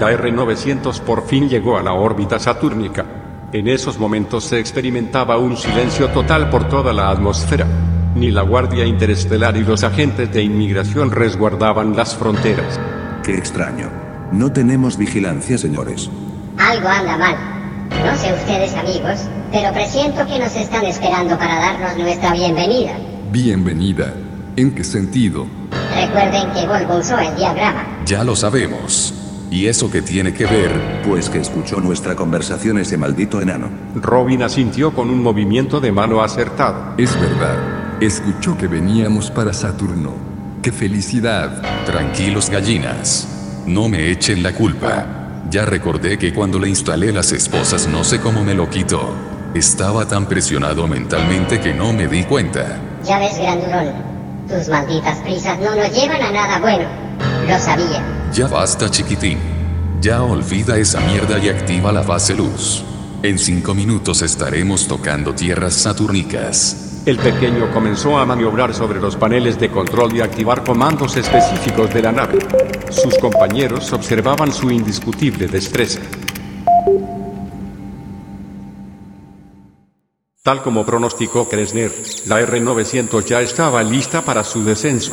la R-900 por fin llegó a la órbita satúrnica. En esos momentos se experimentaba un silencio total por toda la atmósfera. Ni la Guardia Interestelar y los agentes de inmigración resguardaban las fronteras. Qué extraño. No tenemos vigilancia, señores. Algo anda mal. No sé ustedes amigos, pero presiento que nos están esperando para darnos nuestra bienvenida. Bienvenida. ¿En qué sentido? Recuerden que Volvo usó el diagrama. Ya lo sabemos. ¿Y eso qué tiene que ver? Pues que escuchó nuestra conversación ese maldito enano. Robin asintió con un movimiento de mano acertado. Es verdad. Escuchó que veníamos para Saturno. ¡Qué felicidad! Tranquilos gallinas. No me echen la culpa. Ya recordé que cuando le instalé las esposas no sé cómo me lo quitó. Estaba tan presionado mentalmente que no me di cuenta. Ya ves, grandurón. Tus malditas prisas no nos llevan a nada bueno. Lo sabía. Ya basta chiquitín. Ya olvida esa mierda y activa la fase luz. En cinco minutos estaremos tocando tierras saturnicas. El pequeño comenzó a maniobrar sobre los paneles de control y activar comandos específicos de la nave. Sus compañeros observaban su indiscutible destreza. Tal como pronosticó Kresner, la R-900 ya estaba lista para su descenso.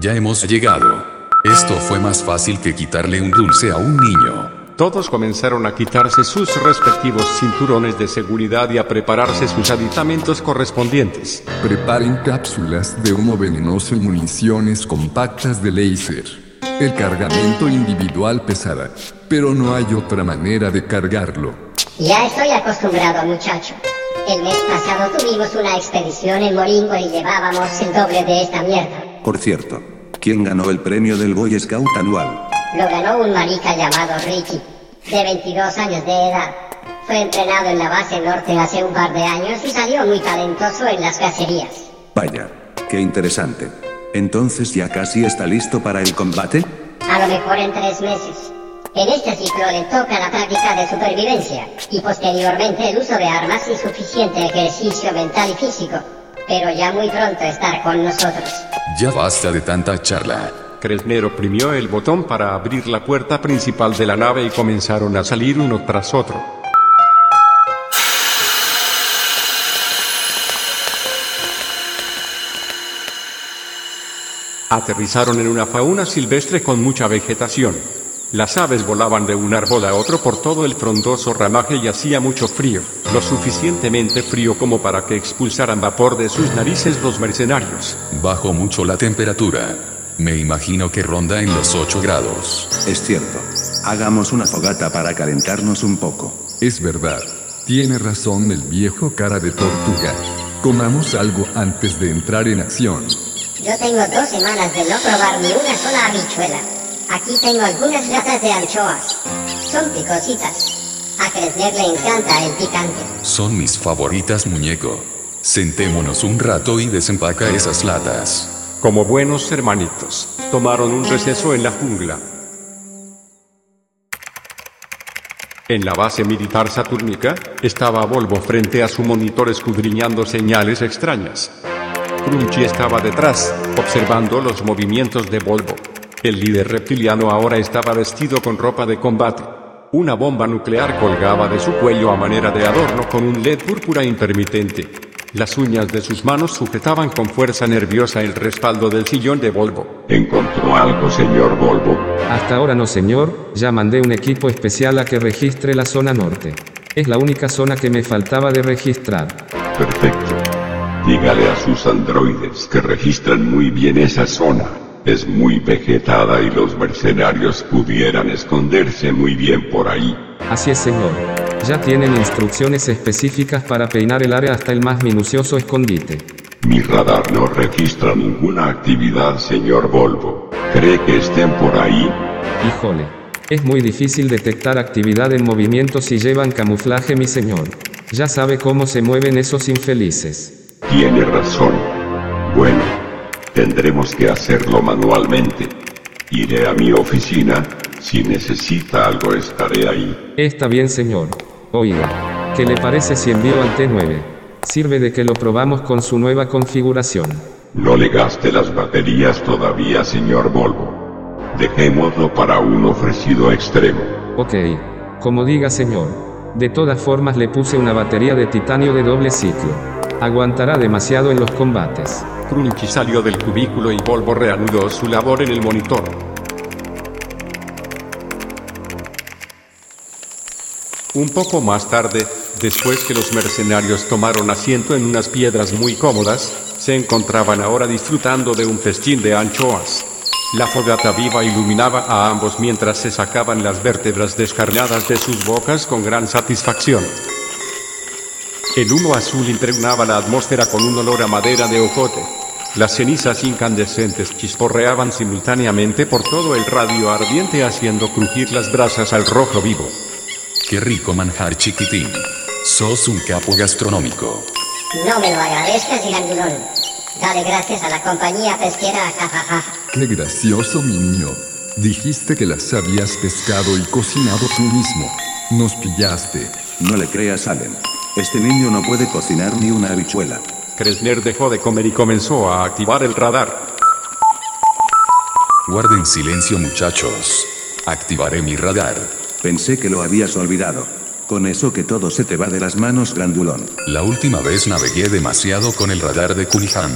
Ya hemos llegado. Esto fue más fácil que quitarle un dulce a un niño. Todos comenzaron a quitarse sus respectivos cinturones de seguridad y a prepararse sus aditamentos correspondientes. Preparen cápsulas de humo venenoso y municiones compactas de láser. El cargamento individual pesará, pero no hay otra manera de cargarlo. Ya estoy acostumbrado, muchacho. El mes pasado tuvimos una expedición en Moringo y llevábamos el doble de esta mierda. Por cierto, ¿quién ganó el premio del Boy Scout anual? Lo ganó un marica llamado Ricky, de 22 años de edad. Fue entrenado en la base norte hace un par de años y salió muy talentoso en las cacerías. Vaya, qué interesante. Entonces ya casi está listo para el combate? A lo mejor en tres meses. En este ciclo le toca la práctica de supervivencia y posteriormente el uso de armas y suficiente ejercicio mental y físico. Pero ya muy pronto estar con nosotros. Ya basta de tanta charla. Kresner oprimió el botón para abrir la puerta principal de la nave y comenzaron a salir uno tras otro. Aterrizaron en una fauna silvestre con mucha vegetación. Las aves volaban de un árbol a otro por todo el frondoso ramaje y hacía mucho frío, lo suficientemente frío como para que expulsaran vapor de sus narices los mercenarios. Bajó mucho la temperatura. Me imagino que ronda en los 8 grados. Es cierto. Hagamos una fogata para calentarnos un poco. Es verdad. Tiene razón el viejo cara de tortuga. Comamos algo antes de entrar en acción. Yo tengo dos semanas de no probar ni una sola habichuela. Aquí tengo algunas latas de anchoas. Son picositas. A Kresner le encanta el picante. Son mis favoritas, muñeco. Sentémonos un rato y desempaca esas latas. Como buenos hermanitos, tomaron un receso en la jungla. En la base militar satúrnica, estaba Volvo frente a su monitor escudriñando señales extrañas. Crunchy estaba detrás, observando los movimientos de Volvo. El líder reptiliano ahora estaba vestido con ropa de combate. Una bomba nuclear colgaba de su cuello a manera de adorno con un LED púrpura intermitente. Las uñas de sus manos sujetaban con fuerza nerviosa el respaldo del sillón de Volvo. ¿Encontró algo, señor Volvo? Hasta ahora no señor, ya mandé un equipo especial a que registre la zona norte. Es la única zona que me faltaba de registrar. Perfecto. Dígale a sus androides que registran muy bien esa zona. Es muy vegetada y los mercenarios pudieran esconderse muy bien por ahí. Así es señor. Ya tienen instrucciones específicas para peinar el área hasta el más minucioso escondite. Mi radar no registra ninguna actividad, señor Volvo. ¿Cree que estén por ahí? Híjole. Es muy difícil detectar actividad en movimiento si llevan camuflaje, mi señor. Ya sabe cómo se mueven esos infelices. Tiene razón. Bueno, tendremos que hacerlo manualmente. Iré a mi oficina. Si necesita algo estaré ahí. Está bien, señor. Oiga, ¿qué le parece si envío al T9? Sirve de que lo probamos con su nueva configuración. No le gaste las baterías todavía, señor Volvo. Dejémoslo para un ofrecido extremo. Ok. Como diga, señor. De todas formas le puse una batería de titanio de doble ciclo. Aguantará demasiado en los combates. Crunchy salió del cubículo y Volvo reanudó su labor en el monitor. Un poco más tarde, después que los mercenarios tomaron asiento en unas piedras muy cómodas, se encontraban ahora disfrutando de un festín de anchoas. La fogata viva iluminaba a ambos mientras se sacaban las vértebras descarnadas de sus bocas con gran satisfacción. El humo azul impregnaba la atmósfera con un olor a madera de ocote. Las cenizas incandescentes chisporreaban simultáneamente por todo el radio ardiente haciendo crujir las brasas al rojo vivo. Qué rico manjar chiquitín. Sos un capo gastronómico. No me lo agradezcas, grandulón. Dale gracias a la compañía pesquera, jajaja. Qué gracioso, mi niño. Dijiste que las habías pescado y cocinado tú mismo. Nos pillaste. No le creas, Allen. Este niño no puede cocinar ni una habichuela. Kresner dejó de comer y comenzó a activar el radar. Guarden silencio muchachos. Activaré mi radar. Pensé que lo habías olvidado. Con eso que todo se te va de las manos, grandulón. La última vez navegué demasiado con el radar de Cunningham.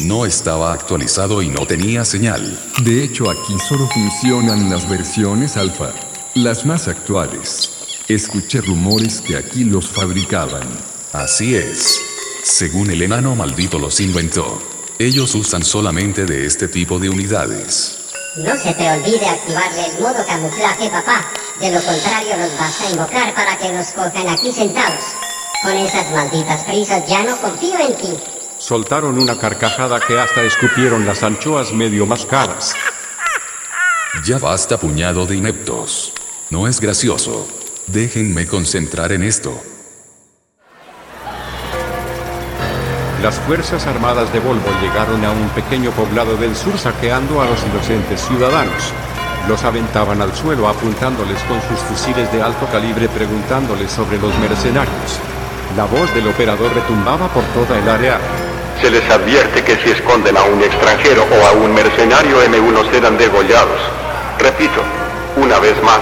No estaba actualizado y no tenía señal. De hecho, aquí solo funcionan las versiones alfa, las más actuales. Escuché rumores que aquí los fabricaban. Así es. Según el enano maldito los inventó. Ellos usan solamente de este tipo de unidades. No se te olvide activarle el modo camuflaje, papá. De lo contrario nos vas a invocar para que nos cojan aquí sentados. Con esas malditas prisas ya no confío en ti. Soltaron una carcajada que hasta escupieron las anchoas medio mascadas. Ya basta puñado de ineptos. No es gracioso. Déjenme concentrar en esto. Las Fuerzas Armadas de Volvo llegaron a un pequeño poblado del sur saqueando a los inocentes ciudadanos. Los aventaban al suelo apuntándoles con sus fusiles de alto calibre preguntándoles sobre los mercenarios. La voz del operador retumbaba por toda el área. Se les advierte que si esconden a un extranjero o a un mercenario M1 serán degollados. Repito, una vez más,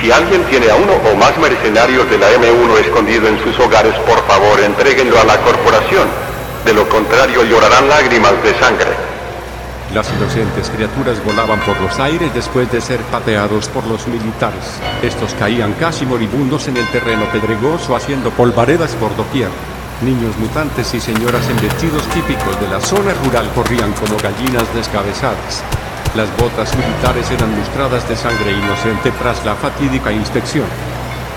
si alguien tiene a uno o más mercenarios de la M1 escondido en sus hogares, por favor entréguenlo a la corporación. De lo contrario llorarán lágrimas de sangre. Las inocentes criaturas volaban por los aires después de ser pateados por los militares. Estos caían casi moribundos en el terreno pedregoso haciendo polvaredas por doquier. Niños mutantes y señoras en vestidos típicos de la zona rural corrían como gallinas descabezadas. Las botas militares eran lustradas de sangre inocente tras la fatídica inspección.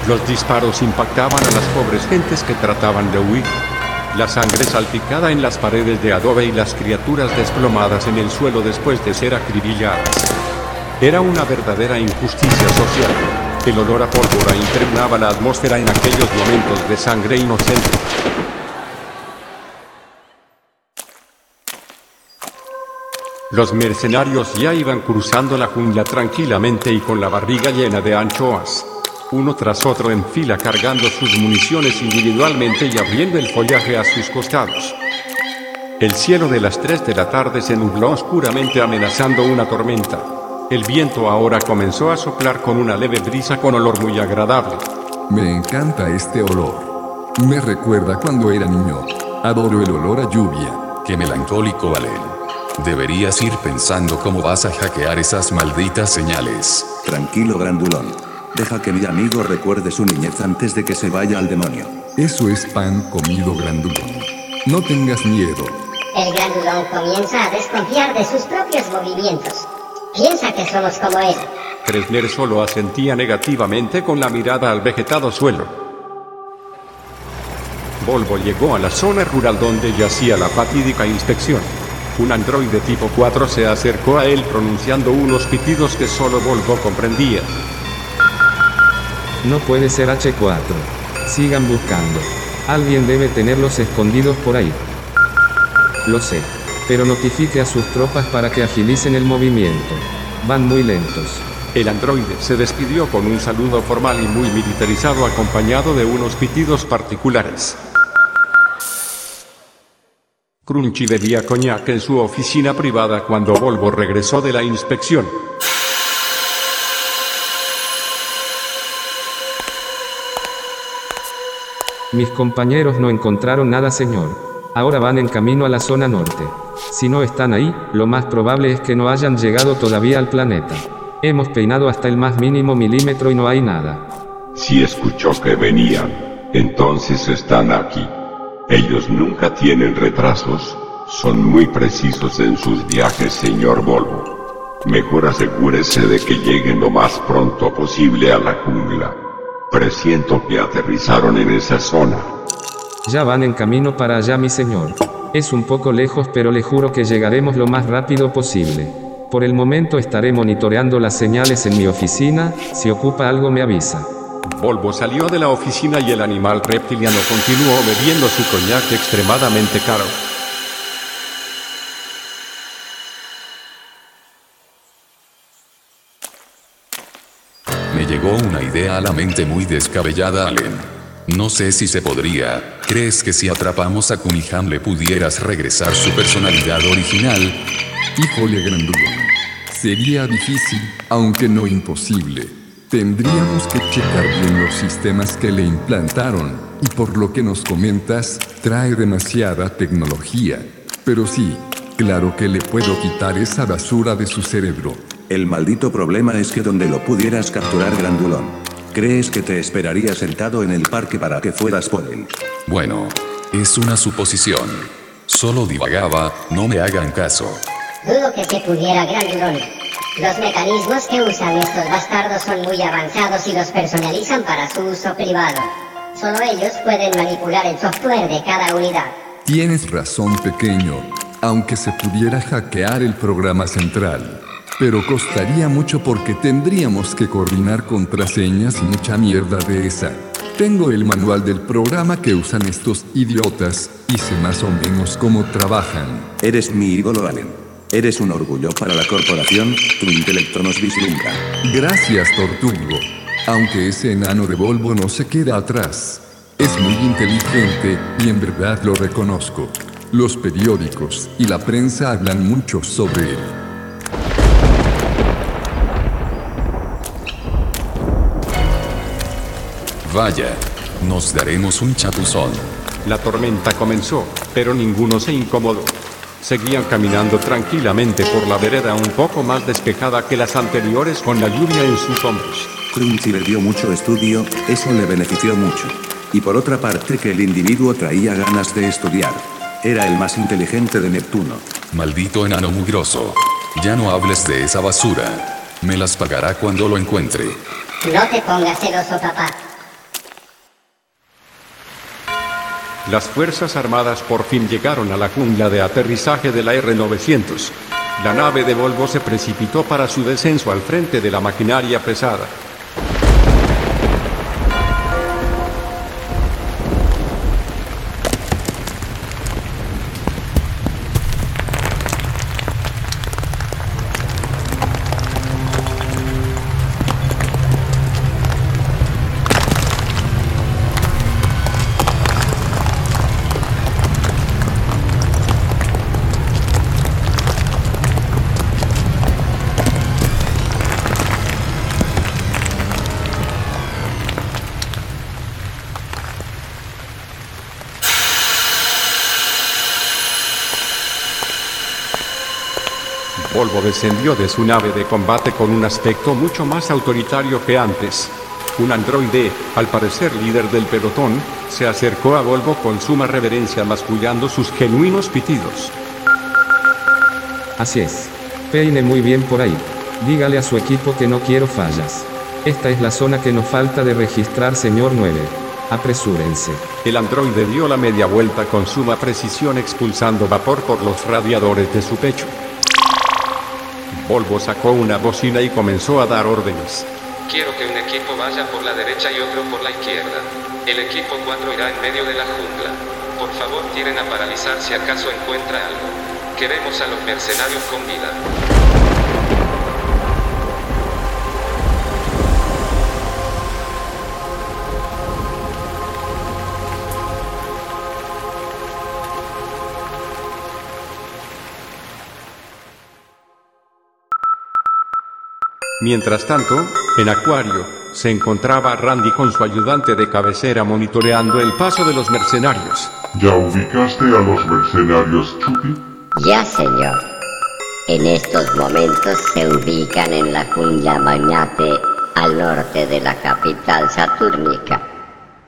Los disparos impactaban a las pobres gentes que trataban de huir. La sangre salpicada en las paredes de adobe y las criaturas desplomadas en el suelo después de ser acribilladas. Era una verdadera injusticia social. El olor a pólvora impregnaba la atmósfera en aquellos momentos de sangre inocente. Los mercenarios ya iban cruzando la jungla tranquilamente y con la barriga llena de anchoas. Uno tras otro en fila cargando sus municiones individualmente y abriendo el follaje a sus costados. El cielo de las 3 de la tarde se nubló oscuramente amenazando una tormenta. El viento ahora comenzó a soplar con una leve brisa con olor muy agradable. Me encanta este olor. Me recuerda cuando era niño. Adoro el olor a lluvia. Qué melancólico, Valen. Deberías ir pensando cómo vas a hackear esas malditas señales. Tranquilo, grandulón. Deja que mi amigo recuerde su niñez antes de que se vaya al demonio. Eso es pan comido grandulón. No tengas miedo. El grandulón comienza a desconfiar de sus propios movimientos. Piensa que somos como él. Kresner solo asentía negativamente con la mirada al vegetado suelo. Volvo llegó a la zona rural donde yacía la fatídica inspección. Un androide tipo 4 se acercó a él pronunciando unos pitidos que solo Volvo comprendía. No puede ser H4. Sigan buscando. Alguien debe tenerlos escondidos por ahí. Lo sé. Pero notifique a sus tropas para que agilicen el movimiento. Van muy lentos. El androide se despidió con un saludo formal y muy militarizado acompañado de unos pitidos particulares. Crunchy bebía coñac en su oficina privada cuando Volvo regresó de la inspección. Mis compañeros no encontraron nada, señor. Ahora van en camino a la zona norte. Si no están ahí, lo más probable es que no hayan llegado todavía al planeta. Hemos peinado hasta el más mínimo milímetro y no hay nada. Si escuchó que venían, entonces están aquí. Ellos nunca tienen retrasos, son muy precisos en sus viajes, señor Volvo. Mejor asegúrese de que lleguen lo más pronto posible a la jungla. Presiento que aterrizaron en esa zona. Ya van en camino para allá, mi señor. Es un poco lejos, pero le juro que llegaremos lo más rápido posible. Por el momento estaré monitoreando las señales en mi oficina, si ocupa algo me avisa. Volvo salió de la oficina y el animal reptiliano continuó bebiendo su coñac extremadamente caro. Me llegó una idea a la mente muy descabellada, Allen. No sé si se podría. ¿Crees que si atrapamos a Kuniham le pudieras regresar su personalidad original? Híjole, Grandulón. Sería difícil, aunque no imposible. Tendríamos que checar bien los sistemas que le implantaron, y por lo que nos comentas, trae demasiada tecnología. Pero sí, claro que le puedo quitar esa basura de su cerebro. El maldito problema es que donde lo pudieras capturar grandulón. ¿Crees que te esperaría sentado en el parque para que fueras por él? Bueno, es una suposición. Solo divagaba, no me hagan caso. Dudo que se pudiera grandulón. Los mecanismos que usan estos bastardos son muy avanzados y los personalizan para su uso privado. Solo ellos pueden manipular el software de cada unidad. Tienes razón, pequeño, aunque se pudiera hackear el programa central. Pero costaría mucho porque tendríamos que coordinar contraseñas y mucha mierda de esa. Tengo el manual del programa que usan estos idiotas y sé más o menos cómo trabajan. Eres mi ídolo, Allen. Eres un orgullo para la corporación, tu intelecto nos vislumbra. Gracias, Tortugo. Aunque ese enano de Volvo no se queda atrás. Es muy inteligente y en verdad lo reconozco. Los periódicos y la prensa hablan mucho sobre él. Vaya, nos daremos un chapuzón. La tormenta comenzó, pero ninguno se incomodó. Seguían caminando tranquilamente por la vereda un poco más despejada que las anteriores con la lluvia en sus hombros. Crunchy le dio mucho estudio, eso le benefició mucho. Y por otra parte que el individuo traía ganas de estudiar. Era el más inteligente de Neptuno. Maldito enano mugroso. Ya no hables de esa basura. Me las pagará cuando lo encuentre. No te pongas celoso, papá. Las Fuerzas Armadas por fin llegaron a la jungla de aterrizaje de la R-900. La nave de Volvo se precipitó para su descenso al frente de la maquinaria pesada. Volvo descendió de su nave de combate con un aspecto mucho más autoritario que antes. Un androide, al parecer líder del pelotón, se acercó a Volvo con suma reverencia mascullando sus genuinos pitidos. Así es. Peine muy bien por ahí. Dígale a su equipo que no quiero fallas. Esta es la zona que nos falta de registrar, señor 9. Apresúrense. El androide dio la media vuelta con suma precisión expulsando vapor por los radiadores de su pecho. Volvo sacó una bocina y comenzó a dar órdenes. Quiero que un equipo vaya por la derecha y otro por la izquierda. El equipo 4 irá en medio de la jungla. Por favor, tiren a paralizar si acaso encuentra algo. Queremos a los mercenarios con vida. Mientras tanto, en Acuario, se encontraba Randy con su ayudante de cabecera monitoreando el paso de los mercenarios. ¿Ya ubicaste a los mercenarios, Chucky? Ya, señor. En estos momentos se ubican en la jungla Magnate, al norte de la capital satúrnica.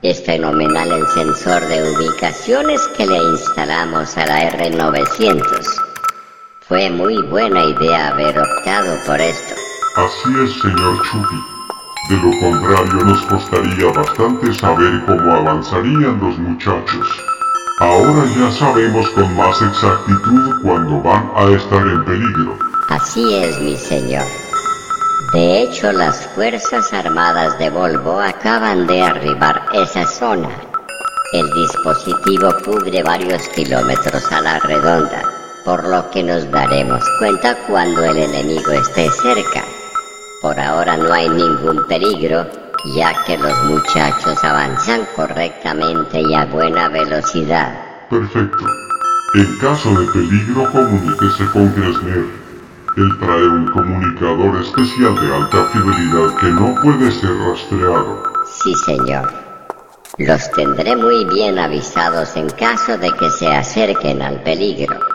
Es fenomenal el sensor de ubicaciones que le instalamos a la R900. Fue muy buena idea haber optado por esto. Así es, señor Chucky. De lo contrario nos costaría bastante saber cómo avanzarían los muchachos. Ahora ya sabemos con más exactitud cuándo van a estar en peligro. Así es, mi señor. De hecho, las Fuerzas Armadas de Volvo acaban de arribar esa zona. El dispositivo cubre varios kilómetros a la redonda, por lo que nos daremos cuenta cuando el enemigo esté cerca. Por ahora no hay ningún peligro, ya que los muchachos avanzan correctamente y a buena velocidad. Perfecto. En caso de peligro, comuníquese con Gresner. Él trae un comunicador especial de alta fidelidad que no puede ser rastreado. Sí, señor. Los tendré muy bien avisados en caso de que se acerquen al peligro.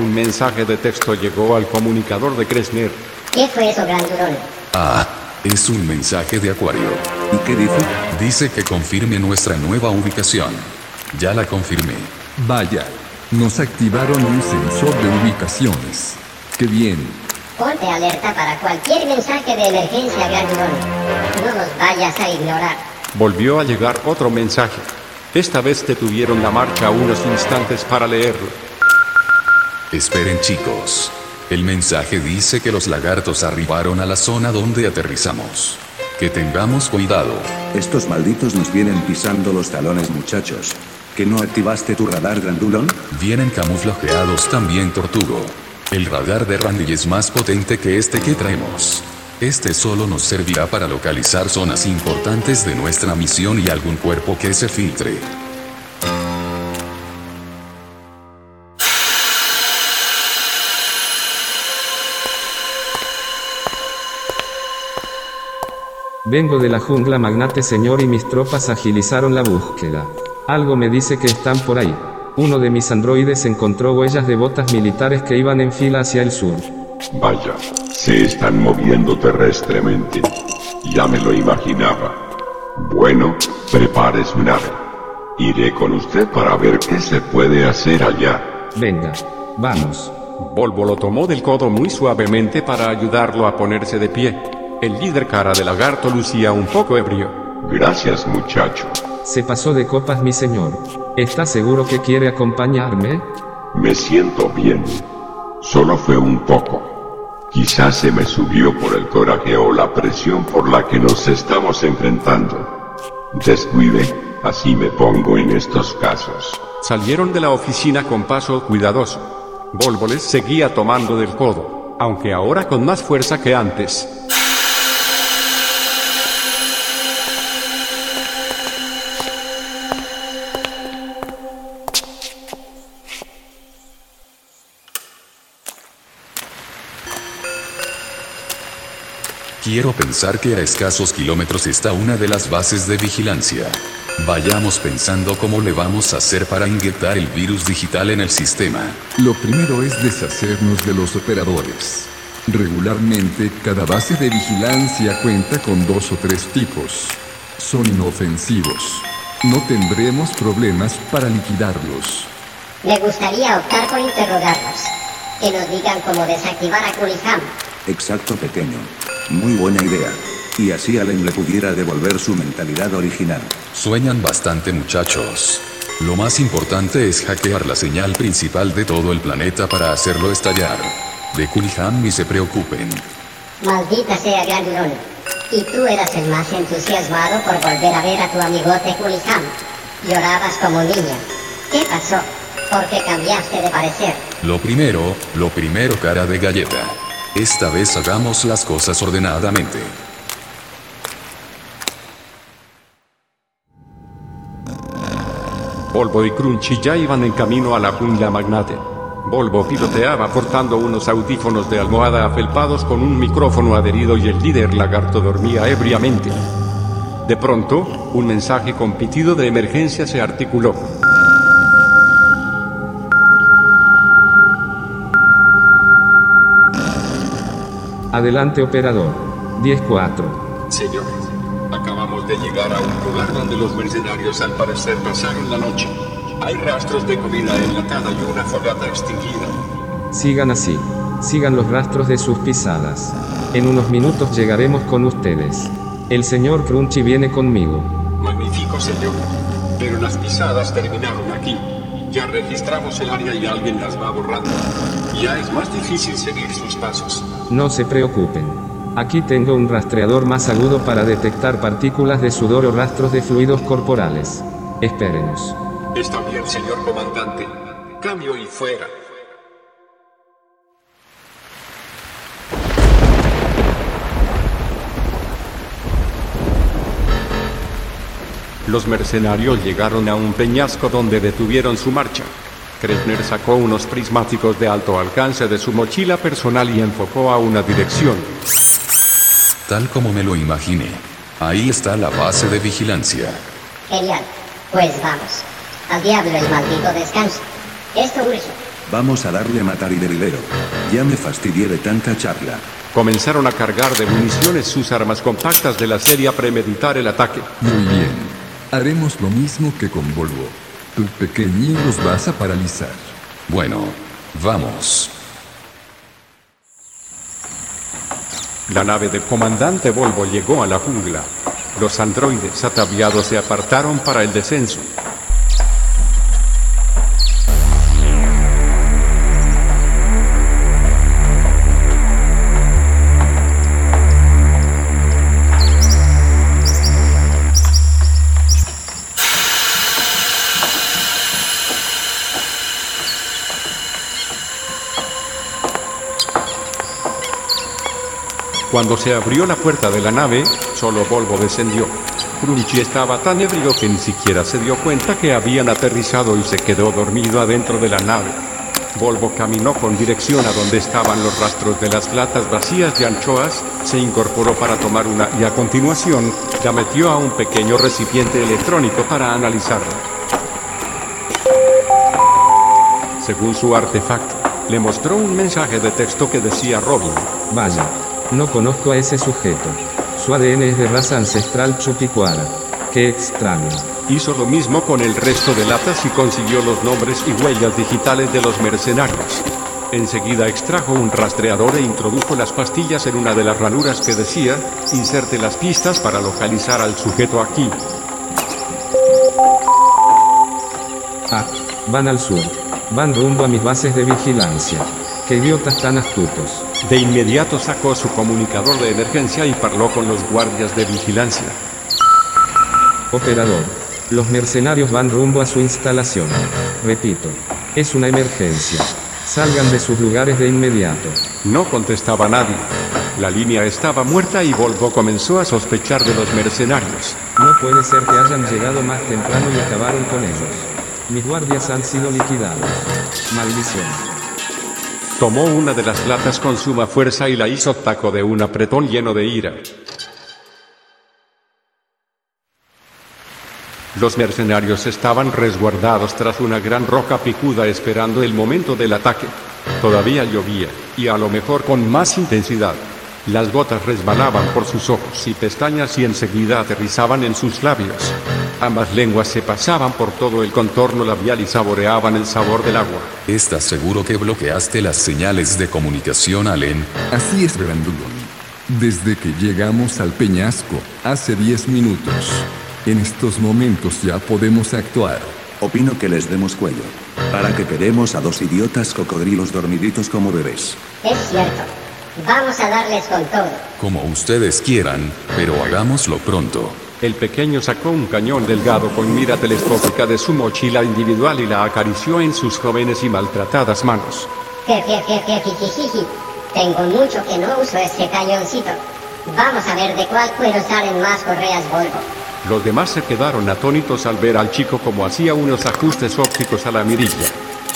Un mensaje de texto llegó al comunicador de Kresner. ¿Qué fue eso, grandurón? Ah, es un mensaje de Acuario. ¿Y qué dice? Dice que confirme nuestra nueva ubicación. Ya la confirmé. Vaya, nos activaron un sensor de ubicaciones. ¡Qué bien! Ponte alerta para cualquier mensaje de emergencia, grandurón. No nos vayas a ignorar. Volvió a llegar otro mensaje. Esta vez detuvieron la marcha unos instantes para leerlo. Esperen chicos. El mensaje dice que los lagartos arribaron a la zona donde aterrizamos. Que tengamos cuidado. Estos malditos nos vienen pisando los talones, muchachos. ¿Que no activaste tu radar, grandulón? Vienen camuflajeados también Tortugo. El radar de Randy es más potente que este que traemos. Este solo nos servirá para localizar zonas importantes de nuestra misión y algún cuerpo que se filtre. Vengo de la jungla magnate señor y mis tropas agilizaron la búsqueda. Algo me dice que están por ahí. Uno de mis androides encontró huellas de botas militares que iban en fila hacia el sur. Vaya, se están moviendo terrestremente. Ya me lo imaginaba. Bueno, prepare su nave. Iré con usted para ver qué se puede hacer allá. Venga, vamos. Volvo lo tomó del codo muy suavemente para ayudarlo a ponerse de pie. El líder cara de lagarto lucía un poco ebrio. Gracias, muchacho. Se pasó de copas mi señor. ¿Está seguro que quiere acompañarme? Me siento bien. Solo fue un poco. Quizás se me subió por el coraje o la presión por la que nos estamos enfrentando. Descuide, así me pongo en estos casos. Salieron de la oficina con paso cuidadoso. Volvo les seguía tomando del codo, aunque ahora con más fuerza que antes. Quiero pensar que a escasos kilómetros está una de las bases de vigilancia. Vayamos pensando cómo le vamos a hacer para inyectar el virus digital en el sistema. Lo primero es deshacernos de los operadores. Regularmente, cada base de vigilancia cuenta con dos o tres tipos. Son inofensivos. No tendremos problemas para liquidarlos. Me gustaría optar por interrogarlos. Que nos digan cómo desactivar a Kuliham. Exacto, pequeño. Muy buena idea. Y así Allen le pudiera devolver su mentalidad original. Sueñan bastante muchachos. Lo más importante es hackear la señal principal de todo el planeta para hacerlo estallar. De Kuliham ni se preocupen. Maldita sea Grandulón. Y tú eras el más entusiasmado por volver a ver a tu amigote Kuliham. Llorabas como niña. ¿Qué pasó? ¿Por qué cambiaste de parecer? Lo primero, lo primero cara de galleta. Esta vez hagamos las cosas ordenadamente. Volvo y Crunchy ya iban en camino a la jungla magnate. Volvo piloteaba portando unos audífonos de almohada afelpados con un micrófono adherido y el líder lagarto dormía ebriamente. De pronto, un mensaje con pitido de emergencia se articuló. Adelante operador. 10-4. Señores, acabamos de llegar a un lugar donde los mercenarios al parecer pasaron la noche. Hay rastros de comida enlatada y una fogata extinguida. Sigan así. Sigan los rastros de sus pisadas. En unos minutos llegaremos con ustedes. El señor Crunchy viene conmigo. Magnífico, señor. Pero las pisadas terminaron aquí. Ya registramos el área y alguien las va borrando. Ya es más difícil seguir sus pasos. No se preocupen. Aquí tengo un rastreador más agudo para detectar partículas de sudor o rastros de fluidos corporales. Espérenos. Está bien, señor comandante. Cambio y fuera. Los mercenarios llegaron a un peñasco donde detuvieron su marcha. Kretner sacó unos prismáticos de alto alcance de su mochila personal y enfocó a una dirección. Tal como me lo imaginé. Ahí está la base de vigilancia. Genial. Pues vamos. Al diablo el maldito descanso. Esto urge. Vamos a darle a matar y debilero. Ya me fastidié de tanta charla. Comenzaron a cargar de municiones sus armas compactas de la serie a premeditar el ataque. Muy bien. Haremos lo mismo que con Volvo. Tu pequeñín los vas a paralizar. Bueno, vamos. La nave del comandante Volvo llegó a la jungla. Los androides ataviados se apartaron para el descenso. Cuando se abrió la puerta de la nave, solo Volvo descendió. Crunchy estaba tan ebrio que ni siquiera se dio cuenta que habían aterrizado y se quedó dormido adentro de la nave. Volvo caminó con dirección a donde estaban los rastros de las latas vacías de anchoas, se incorporó para tomar una y a continuación la metió a un pequeño recipiente electrónico para analizarla. Según su artefacto, le mostró un mensaje de texto que decía Robin. Vaya. No conozco a ese sujeto. Su ADN es de raza ancestral chupicuara. Qué extraño. Hizo lo mismo con el resto de latas y consiguió los nombres y huellas digitales de los mercenarios. Enseguida extrajo un rastreador e introdujo las pastillas en una de las ranuras que decía, inserte las pistas para localizar al sujeto aquí. Ah, van al sur. Van rumbo a mis bases de vigilancia. Qué idiotas tan astutos. De inmediato sacó su comunicador de emergencia y parló con los guardias de vigilancia. Operador. Los mercenarios van rumbo a su instalación. Repito. Es una emergencia. Salgan de sus lugares de inmediato. No contestaba nadie. La línea estaba muerta y Volvo comenzó a sospechar de los mercenarios. No puede ser que hayan llegado más temprano y acabaron con ellos. Mis guardias han sido liquidados. Maldición. Tomó una de las latas con suma fuerza y la hizo taco de un apretón lleno de ira. Los mercenarios estaban resguardados tras una gran roca picuda esperando el momento del ataque. Todavía llovía, y a lo mejor con más intensidad. Las gotas resbalaban por sus ojos y pestañas y enseguida aterrizaban en sus labios. Ambas lenguas se pasaban por todo el contorno labial y saboreaban el sabor del agua. ¿Estás seguro que bloqueaste las señales de comunicación, Allen? Así es, Grandulón. Desde que llegamos al peñasco, hace 10 minutos. En estos momentos ya podemos actuar. Opino que les demos cuello. ¿Para que queremos a dos idiotas cocodrilos dormiditos como bebés? Es cierto. Vamos a darles con todo. Como ustedes quieran, pero hagámoslo pronto. El pequeño sacó un cañón delgado con mira telescópica de su mochila individual y la acarició en sus jóvenes y maltratadas manos. Tengo mucho que no uso este cañoncito. Vamos a ver de cuál cuero salen más correas Volvo. Los demás se quedaron atónitos al ver al chico como hacía unos ajustes ópticos a la mirilla.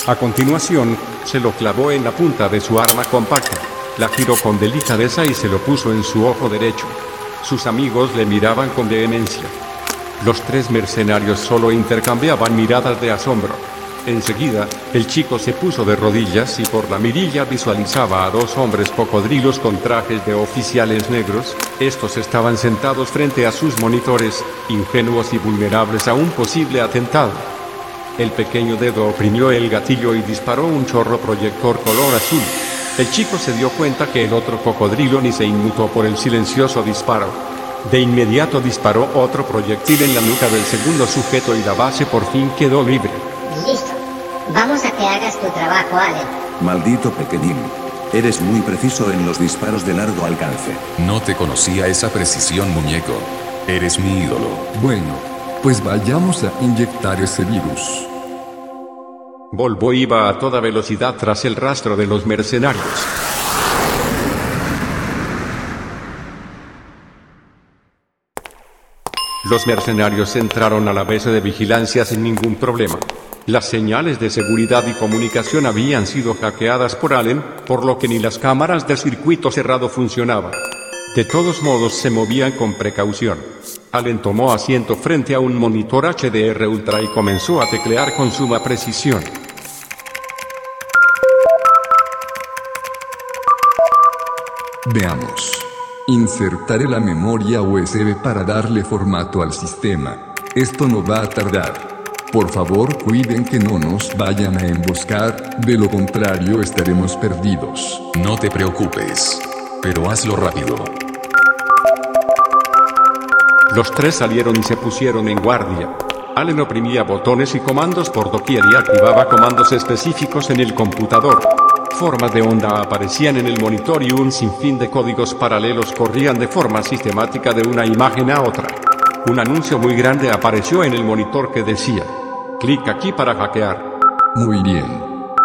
A continuación, se lo clavó en la punta de su arma compacta, la giró con delicadeza y se lo puso en su ojo derecho. Sus amigos le miraban con vehemencia. Los tres mercenarios solo intercambiaban miradas de asombro. Enseguida, el chico se puso de rodillas y por la mirilla visualizaba a dos hombres cocodrilos con trajes de oficiales negros. Estos estaban sentados frente a sus monitores, ingenuos y vulnerables a un posible atentado. El pequeño dedo oprimió el gatillo y disparó un chorro proyector color azul. El chico se dio cuenta que el otro cocodrilo ni se inmutó por el silencioso disparo. De inmediato disparó otro proyectil en la nuca del segundo sujeto y la base por fin quedó libre. Listo. Vamos a que hagas tu trabajo, Allen. Maldito pequeñín. Eres muy preciso en los disparos de largo alcance. No te conocía esa precisión, muñeco. Eres mi ídolo. Bueno, pues vayamos a inyectar ese virus. Volvo iba a toda velocidad tras el rastro de los mercenarios. Los mercenarios entraron a la base de vigilancia sin ningún problema. Las señales de seguridad y comunicación habían sido hackeadas por Allen, por lo que ni las cámaras de circuito cerrado funcionaban. De todos modos se movían con precaución. Allen tomó asiento frente a un monitor HDR Ultra y comenzó a teclear con suma precisión. Veamos. Insertaré la memoria USB para darle formato al sistema. Esto no va a tardar. Por favor cuiden que no nos vayan a emboscar, de lo contrario estaremos perdidos. No te preocupes. Pero hazlo rápido. Los tres salieron y se pusieron en guardia. Allen oprimía botones y comandos por doquier y activaba comandos específicos en el computador. Formas de onda aparecían en el monitor y un sinfín de códigos paralelos corrían de forma sistemática de una imagen a otra. Un anuncio muy grande apareció en el monitor que decía, clic aquí para hackear. Muy bien.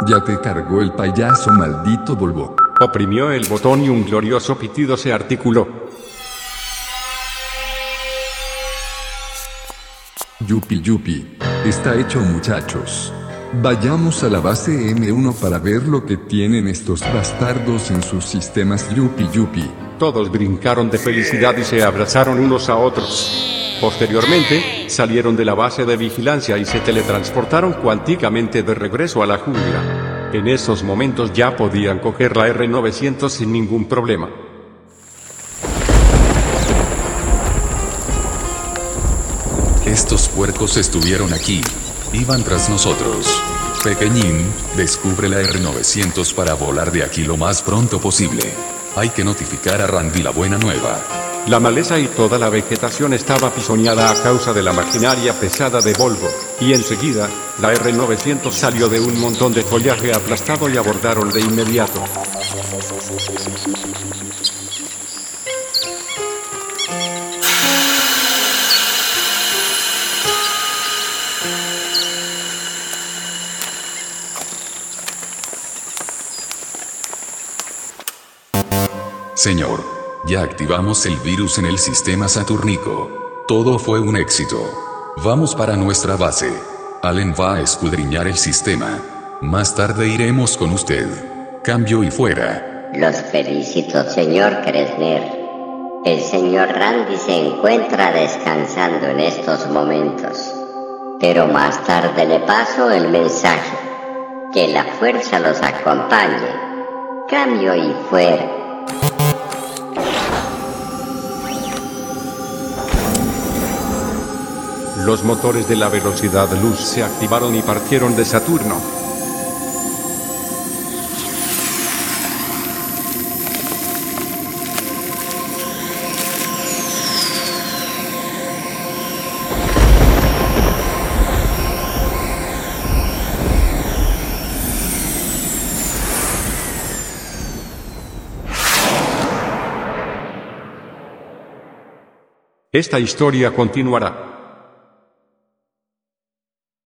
Ya te cargó el payaso maldito Volvo. Oprimió el botón y un glorioso pitido se articuló. Yupi yupi. Está hecho muchachos. Vayamos a la base M1 para ver lo que tienen estos bastardos en sus sistemas Yupi Yupi. Todos brincaron de felicidad y se abrazaron unos a otros. Posteriormente, salieron de la base de vigilancia y se teletransportaron cuánticamente de regreso a la jungla. En esos momentos ya podían coger la R900 sin ningún problema. Estos puercos estuvieron aquí. Iban tras nosotros. Pequeñín, descubre la R900 para volar de aquí lo más pronto posible. Hay que notificar a Randy la buena nueva. La maleza y toda la vegetación estaba pisoñada a causa de la maquinaria pesada de Volvo, y enseguida, la R900 salió de un montón de follaje aplastado y abordaron de inmediato. Señor, ya activamos el virus en el sistema Saturnico. Todo fue un éxito. Vamos para nuestra base. Allen va a escudriñar el sistema. Más tarde iremos con usted. Cambio y fuera. Los felicito, señor Kresner. El señor Randy se encuentra descansando en estos momentos. Pero más tarde le paso el mensaje. Que la fuerza los acompañe. Cambio y fuera. Los motores de la velocidad luz se activaron y partieron de Saturno. Esta historia continuará.